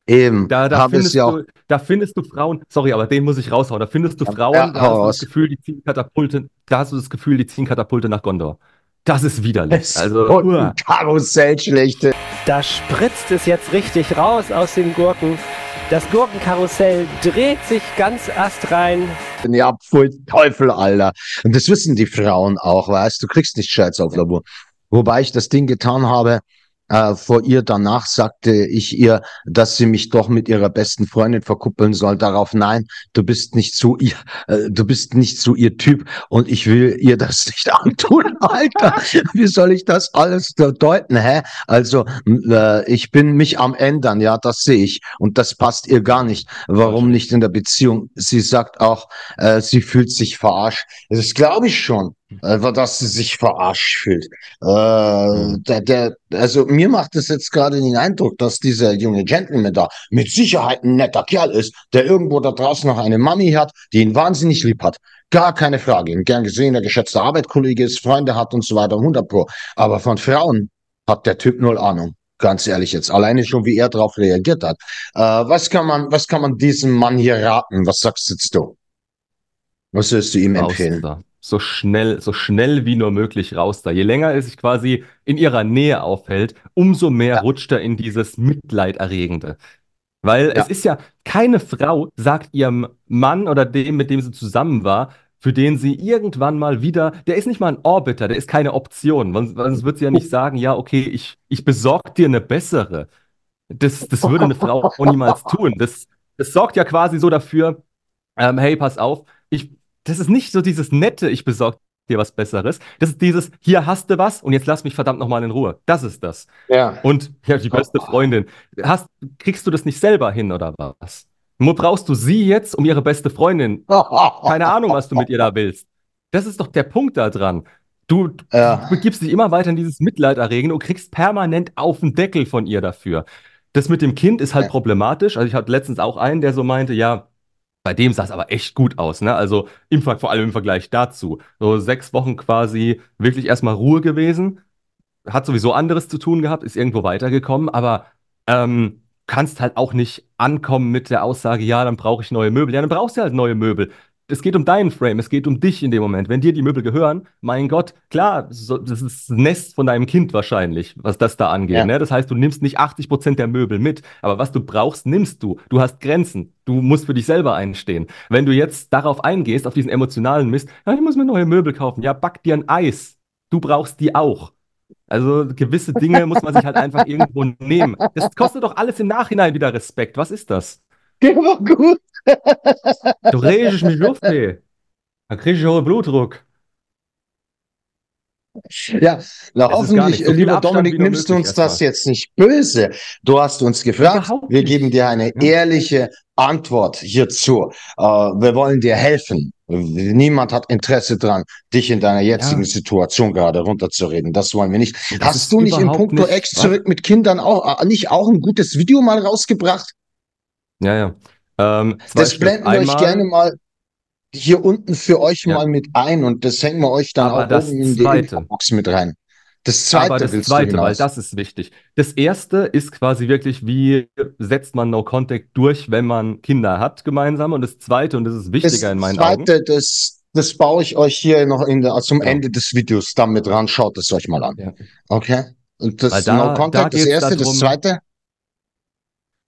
Eben,
Da, da, findest
ja auch.
du, da findest du Frauen, sorry, aber den muss ich raushauen. Da findest du Frauen,
ja,
da hast du Gefühl, die ziehen Katapulte, da hast du das Gefühl, die ziehen Katapulte nach Gondor. Das ist widerlich.
Es
Also,
Karussell schlechte.
Da spritzt es jetzt richtig raus aus den Gurken. Das Gurkenkarussell dreht sich ganz astrein.
Ja, voll Teufel, Alter. Und das wissen die Frauen auch, weißt du, kriegst nicht Scheiß auf Labor. Wobei ich das Ding getan habe, äh, vor ihr danach sagte ich ihr, dass sie mich doch mit ihrer besten Freundin verkuppeln soll. Darauf nein, du bist nicht so ihr, äh, du bist nicht so ihr Typ und ich will ihr das nicht antun, Alter. Wie soll ich das alles deuten, hä? Also, äh, ich bin mich am ändern, ja, das sehe ich. Und das passt ihr gar nicht. Warum nicht in der Beziehung? Sie sagt auch, äh, sie fühlt sich verarscht. Das glaube ich schon, äh, dass sie sich verarscht fühlt. Äh, der, der, also mir macht es jetzt gerade den Eindruck, dass dieser junge Gentleman da mit Sicherheit ein netter Kerl ist, der irgendwo da draußen noch eine Mami hat, die ihn wahnsinnig lieb hat. Gar keine Frage. Ein gern gesehener, geschätzter Arbeitskollege ist, Freunde hat und so weiter, 100 pro. Aber von Frauen hat der Typ null Ahnung. Ganz ehrlich jetzt. Alleine schon, wie er darauf reagiert hat. Äh, was kann man, was kann man diesem Mann hier raten? Was sagst jetzt du? Was würdest du ihm
raus
empfehlen?
da. So schnell, so schnell wie nur möglich raus da. Je länger er sich quasi in ihrer Nähe aufhält, umso mehr
Ja.
rutscht er in dieses Mitleiderregende. Weil
Ja.
es ist ja, keine Frau sagt ihrem Mann oder dem, mit dem sie zusammen war, für den sie irgendwann mal wieder, der ist nicht mal ein Orbiter, der ist keine Option. Sonst, wird sie ja nicht sagen, ja, okay, ich, ich besorge dir eine bessere. Das, das würde eine Frau niemals tun. Das, das sorgt ja quasi so dafür, ähm, hey, pass auf, das ist nicht so dieses nette, ich besorge dir was Besseres. Das ist dieses, hier hast du was und jetzt lass mich verdammt nochmal in Ruhe. Das ist das.
Ja.
Und ja, die beste Freundin. Hast, kriegst du das nicht selber hin oder was? Nur brauchst du sie jetzt um ihre beste Freundin? Keine Ahnung, was du mit ihr da willst. Das ist doch der Punkt da dran. Du,
Ja.
du begibst dich immer weiter in dieses Mitleid erregen und kriegst permanent auf den Deckel von ihr dafür. Das mit dem Kind ist halt
Ja.
problematisch. Also ich hatte letztens auch einen, der so meinte, ja, bei dem sah es aber echt gut aus, ne? Also im, vor allem im Vergleich dazu. So sechs Wochen quasi wirklich erstmal Ruhe gewesen. Hat sowieso anderes zu tun gehabt, ist irgendwo weitergekommen, aber ähm, kannst halt auch nicht ankommen mit der Aussage, ja, dann brauche ich neue Möbel. Ja, dann brauchst du halt neue Möbel. Es geht um deinen Frame, es geht um dich in dem Moment. Wenn dir die Möbel gehören, mein Gott, klar, so, das ist das Nest von deinem Kind wahrscheinlich, was das da angeht.
Ja.
Ne? Das heißt, du nimmst nicht 80 Prozent der Möbel mit, aber was du brauchst, nimmst du. Du hast Grenzen. Du musst für dich selber einstehen. Wenn du jetzt darauf eingehst, auf diesen emotionalen Mist, ja, ich muss mir neue Möbel kaufen. Ja, back dir ein Eis. Du brauchst die auch. Also gewisse Dinge muss man sich halt einfach irgendwo nehmen. Das kostet doch alles im Nachhinein wieder Respekt. Was ist das?
Der war gut.
Du regst mich Luft, ey. Da krieg ich hohen Blutdruck.
Ja, na, hoffentlich,
nicht so
lieber
Abstand
Dominik, nimmst du uns das jetzt nicht böse. Du hast uns gefragt, wir
nicht.
geben dir eine
Ja.
ehrliche Antwort hierzu. Äh, wir wollen dir helfen. Niemand hat Interesse dran, dich in deiner jetzigen
Ja.
Situation gerade runterzureden. Das wollen wir nicht.
Das
Hast du nicht puncto
nicht-
Ex
was?
zurück mit Kindern auch, äh, nicht auch ein gutes Video mal rausgebracht?
Ja, ja. Ähm,
Das
Stück.
blenden wir euch gerne mal hier unten für euch
Ja.
mal mit ein und das hängen wir euch dann
Aber
auch
das
oben in die
Zweite.
Infobox mit rein. Das zweite
Aber das zweite, weil das ist wichtig. Das erste ist quasi wirklich, wie setzt man No Contact durch, wenn man Kinder hat gemeinsam. Und das zweite, und das ist
das
wichtiger in meinen Augen.
zweite, das, das baue ich euch hier noch in der, zum
Genau.
Ende des Videos dann mit ran. Schaut es euch mal an.
Ja.
Okay? Und das
da-
No
da
Contact, das
geht's
erste, das
darum-
zweite.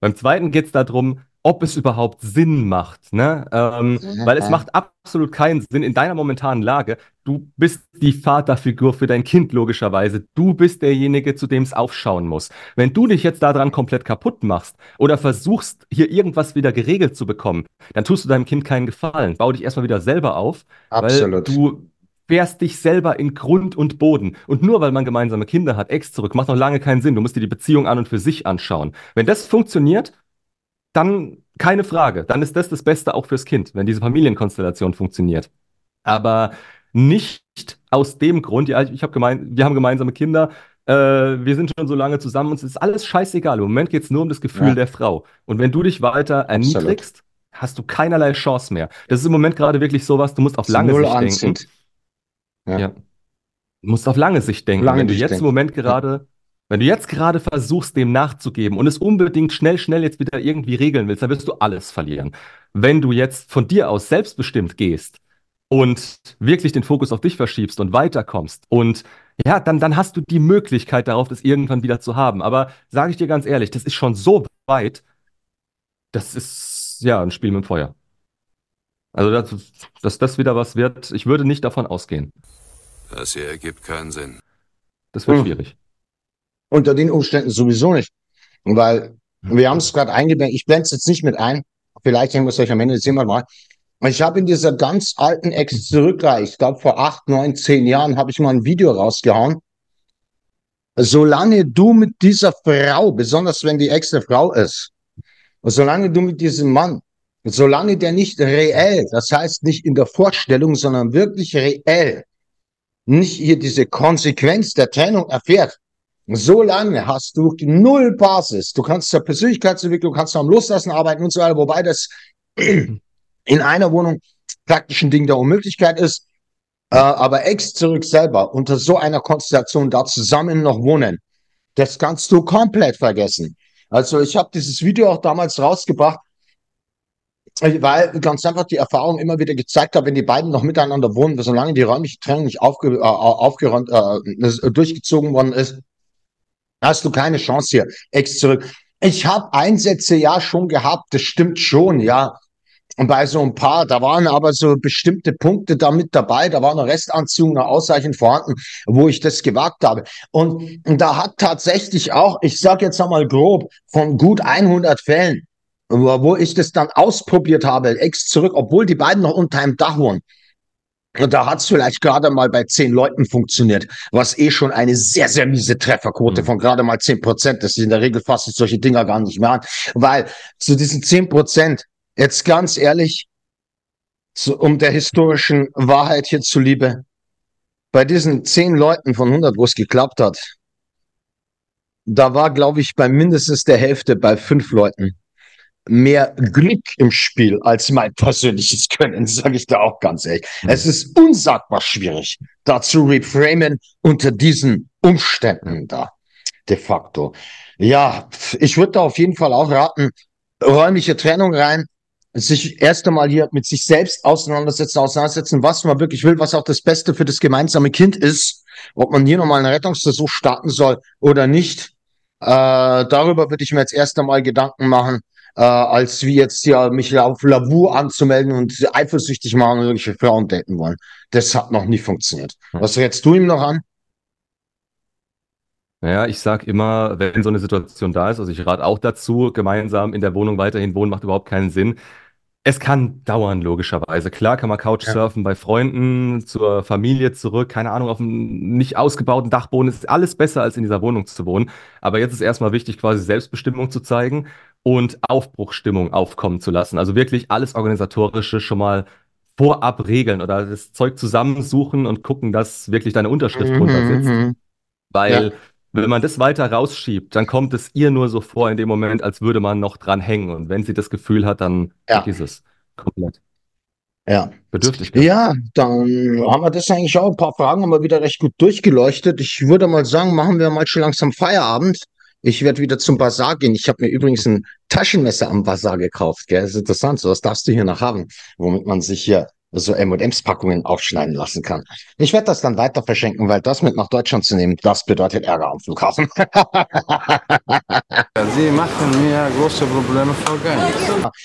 Beim zweiten geht es darum, ob es überhaupt Sinn macht. Ne? Ähm, weil es macht absolut keinen Sinn in deiner momentanen Lage. Du bist die Vaterfigur für dein Kind, logischerweise. Du bist derjenige, zu dem es aufschauen muss. Wenn du dich jetzt daran komplett kaputt machst oder versuchst, hier irgendwas wieder geregelt zu bekommen, dann tust du deinem Kind keinen Gefallen. Bau dich erstmal wieder selber auf,
Absolut.
weil du fährst dich selber in Grund und Boden. Und nur weil man gemeinsame Kinder hat, Ex zurück, macht noch lange keinen Sinn. Du musst dir die Beziehung an und für sich anschauen. Wenn das funktioniert, dann keine Frage. Dann ist das das Beste auch fürs Kind, wenn diese Familienkonstellation funktioniert. Aber nicht aus dem Grund, ja, ich habe gemein, wir haben gemeinsame Kinder, äh, wir sind schon so lange zusammen, uns ist alles scheißegal. Im Moment geht es nur um das Gefühl
Ja.
der Frau. Und wenn du dich weiter
Absolut.
erniedrigst, hast du keinerlei Chance mehr. Das ist im Moment gerade wirklich sowas, du musst auf lange Sicht denken.
anzieht. Ja.
Ja. Du musst auf lange Sicht denken.
Lange
wenn du jetzt
denken.
im Moment gerade, wenn du jetzt gerade versuchst, dem nachzugeben und es unbedingt schnell, schnell jetzt wieder irgendwie regeln willst, dann wirst du alles verlieren. Wenn du jetzt von dir aus selbstbestimmt gehst und wirklich den Fokus auf dich verschiebst und weiterkommst und ja, dann, dann hast du die Möglichkeit darauf, das irgendwann wieder zu haben. Aber sage ich dir ganz ehrlich, das ist schon so weit, das ist ja ein Spiel mit dem Feuer. Also, dass, dass das wieder was wird, ich würde nicht davon ausgehen.
Das hier ergibt keinen Sinn.
Das wird
Hm.
schwierig.
Unter den Umständen sowieso nicht. Weil wir haben es gerade eingeblendet. Ich blende es jetzt nicht mit ein. Vielleicht hängen wir es euch am Ende, sehen wir mal. Ich habe in dieser ganz alten Ex zurückreicht, ich glaube vor acht, neun, zehn Jahren habe ich mal ein Video rausgehauen. Solange du mit dieser Frau, besonders wenn die Ex eine Frau ist, solange du mit diesem Mann, solange der nicht reell, das heißt nicht in der Vorstellung, sondern wirklich reell, nicht hier diese Konsequenz der Trennung erfährt, so lange hast du null Basis. Du kannst zur Persönlichkeitsentwicklung, kannst am Loslassen arbeiten und so weiter, wobei das in einer Wohnung praktisch ein Ding der Unmöglichkeit ist. Äh, aber ex zurück selber unter so einer Konstellation da zusammen noch wohnen, das kannst du komplett vergessen. Also ich habe dieses Video auch damals rausgebracht, weil ganz einfach die Erfahrung immer wieder gezeigt hat, wenn die beiden noch miteinander wohnen, solange die räumliche Trennung nicht aufge, äh, aufgeräumt, äh, durchgezogen worden ist, hast du keine Chance hier. Ex zurück. Ich habe Einsätze ja schon gehabt, das stimmt schon, ja. Und bei so ein paar, da waren aber so bestimmte Punkte da mit dabei, da war eine Restanziehung noch ausreichend vorhanden, wo ich das gewagt habe. Und, da hat tatsächlich auch, ich sage jetzt einmal grob, von gut 100 Fällen, wo ich das dann ausprobiert habe, ex zurück, obwohl die beiden noch unter einem Dach wohnen. Und da hat's vielleicht gerade mal bei zehn Leuten funktioniert, was eh schon eine sehr, sehr miese Trefferquote
Mhm.
von gerade mal zehn Prozent ist. In der Regel fasse ich solche Dinger gar nicht mehr an, weil zu diesen zehn Prozent, jetzt ganz ehrlich, zu, um der historischen Wahrheit hier zuliebe, bei diesen zehn Leuten von 100, wo es geklappt hat, da war, glaube ich, bei mindestens der Hälfte bei fünf Leuten mehr Glück im Spiel als mein persönliches Können, sage ich da auch ganz ehrlich. Es ist unsagbar schwierig, da zu reframen unter diesen Umständen da, de facto. Ja, ich würde da auf jeden Fall auch raten, räumliche Trennung rein, sich erst einmal hier mit sich selbst auseinandersetzen, auseinandersetzen, was man wirklich will, was auch das Beste für das gemeinsame Kind ist, ob man hier nochmal einen Rettungsversuch starten soll oder nicht. Äh, darüber würde ich mir jetzt erst einmal Gedanken machen, äh, als wie jetzt hier mich auf Lavu anzumelden und eifersüchtig machen und irgendwelche Frauen daten wollen. Das hat noch nie funktioniert.
Ja.
Was rätst du ihm noch an?
Naja, ich sag immer, wenn so eine Situation da ist, also ich rate auch dazu, gemeinsam in der Wohnung weiterhin wohnen, macht überhaupt keinen Sinn. Es kann dauern, logischerweise. Klar kann man Couchsurfen bei Freunden, zur Familie zurück, keine Ahnung, auf einem nicht ausgebauten Dachboden. Ist alles besser, als in dieser Wohnung zu wohnen. Aber jetzt ist erstmal wichtig, quasi Selbstbestimmung zu zeigen und Aufbruchstimmung aufkommen zu lassen. Also wirklich alles Organisatorische schon mal vorab regeln oder das Zeug zusammensuchen und gucken, dass wirklich deine Unterschrift drunter sitzt.
Mhm.
Weil,
Ja.
wenn man das weiter rausschiebt, dann kommt es ihr nur so vor in dem Moment, als würde man noch dran hängen. Und wenn sie das Gefühl hat, dann
Ja.
vergiss es komplett.
Ja.
Bedürftigkeit.
Ja, dann haben wir das eigentlich auch. Ein paar Fragen haben wir wieder recht gut durchgeleuchtet. Ich würde mal sagen, machen wir mal schon langsam Feierabend. Ich werde wieder zum Bazar gehen. Ich habe mir übrigens ein Taschenmesser am Bazar gekauft. Gell? Das ist interessant. So was darfst du hier noch haben, womit man sich hier so M&M's-Packungen aufschneiden lassen kann. Ich werde das dann weiter verschenken, weil das mit nach Deutschland zu nehmen, das bedeutet Ärger am Flughafen.
Sie machen mir große Probleme vergangen.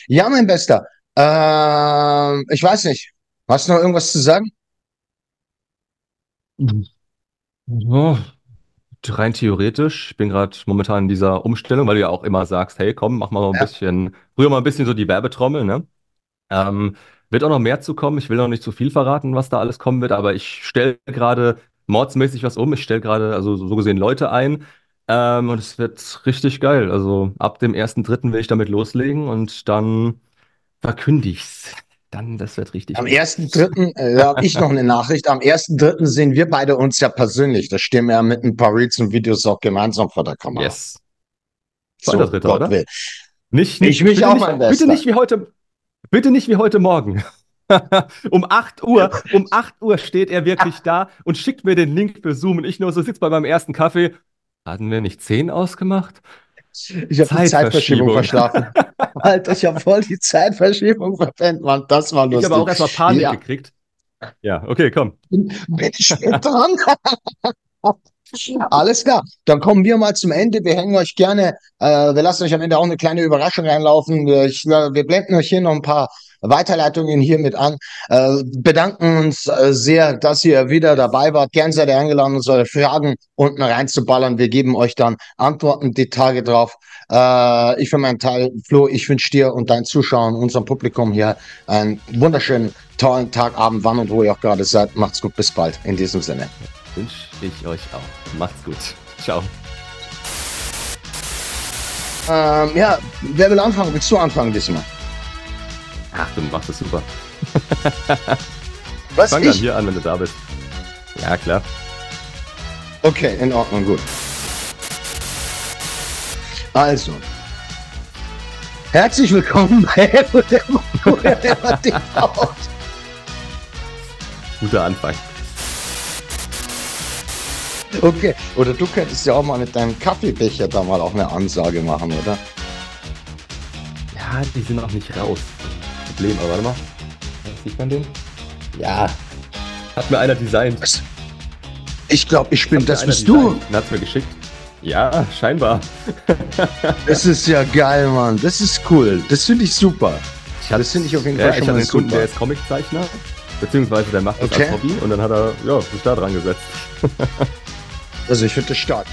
ja, mein Bester. Ähm, ich weiß nicht. Hast du noch irgendwas zu sagen?
Oh, rein theoretisch, ich bin gerade momentan in dieser Umstellung, weil du ja auch immer sagst, hey, komm, mach mal so ein
Ja.
bisschen, früher mal ein bisschen so die Werbetrommel, ne? Ähm, wird auch noch mehr zu kommen. Ich will noch nicht zu viel verraten, was da alles kommen wird, aber ich stelle gerade mordsmäßig was um. Ich stelle gerade, also so gesehen, Leute ein. Ähm, und es wird richtig geil. Also ab dem 1.3. will ich damit loslegen und dann verkünde ich's. Dann, das wird richtig
Am
gut.
1.3. Äh, habe ich noch eine Nachricht. Am 1.3. sehen wir beide uns ja persönlich. Da stehen wir ja mit ein paar Reels und Videos auch gemeinsam vor der Kamera.
Yes.
So,
dritter,
Gott
oder?
will.
Nicht,
Ich
nicht,
mich
bitte
auch,
nicht,
mein
bitte nicht wie heute, bitte nicht wie heute Morgen. um 8 Uhr, um 8 Uhr steht er wirklich da und schickt mir den Link für Zoom und ich nur so sitze bei meinem ersten Kaffee. Hatten wir nicht 10 ausgemacht?
Ich habe die Zeitverschiebung verschlafen. Alter, ich habe voll die Zeitverschiebung verpennt, Mann. Das war
Ich
lustig.
habe auch erstmal Panik
Ja.
gekriegt. Ja, okay, komm.
Bin ich spät dran? Alles klar, dann kommen wir mal zum Ende. Wir hängen euch gerne, äh, wir lassen euch am Ende auch eine kleine Überraschung reinlaufen. Wir, ich, wir blenden euch hier noch ein paar Weiterleitungen hier mit an. Äh, bedanken uns äh, sehr, dass ihr wieder dabei wart. Gern seid ihr eingeladen, uns eure Fragen unten reinzuballern. Wir geben euch dann Antworten die Tage drauf. Äh, ich für meinen Teil, Flo, ich wünsche dir und deinen Zuschauern, unserem Publikum hier einen wunderschönen, tollen Tag, Abend, wann und wo ihr auch gerade seid. Macht's gut, bis bald. In diesem Sinne.
Wünsche ich euch auch. Macht's gut. Ciao.
Ähm, ja, wer will anfangen? Willst du anfangen diesmal?
Ach, du machst das super.
Was
Fang dann
ich?
hier an, wenn du da bist. Ja, klar.
Okay, in Ordnung, gut. Also. Herzlich willkommen bei Forever TV.
Guter Anfang.
Okay, oder du könntest ja auch mal mit deinem Kaffeebecher da mal auch eine Ansage machen, oder?
Ja, die sind noch nicht raus. Problem, aber warte mal. Sieht man den? Ja. Hat mir einer designt.
Was? Ich glaube, ich bin, das bist du.
designt und Hat's mir geschickt. Ja, scheinbar.
Das ist ja geil, Mann. Das ist cool. Das finde ich super.
Ich
Das finde ich auf jeden
ja,
Fall
ich
schon mal
einen Kunden,
super.
der ist Comiczeichner. Beziehungsweise der macht das
Okay.
als Hobby und dann hat er ja, sich da dran gesetzt.
Also ich finde das stark.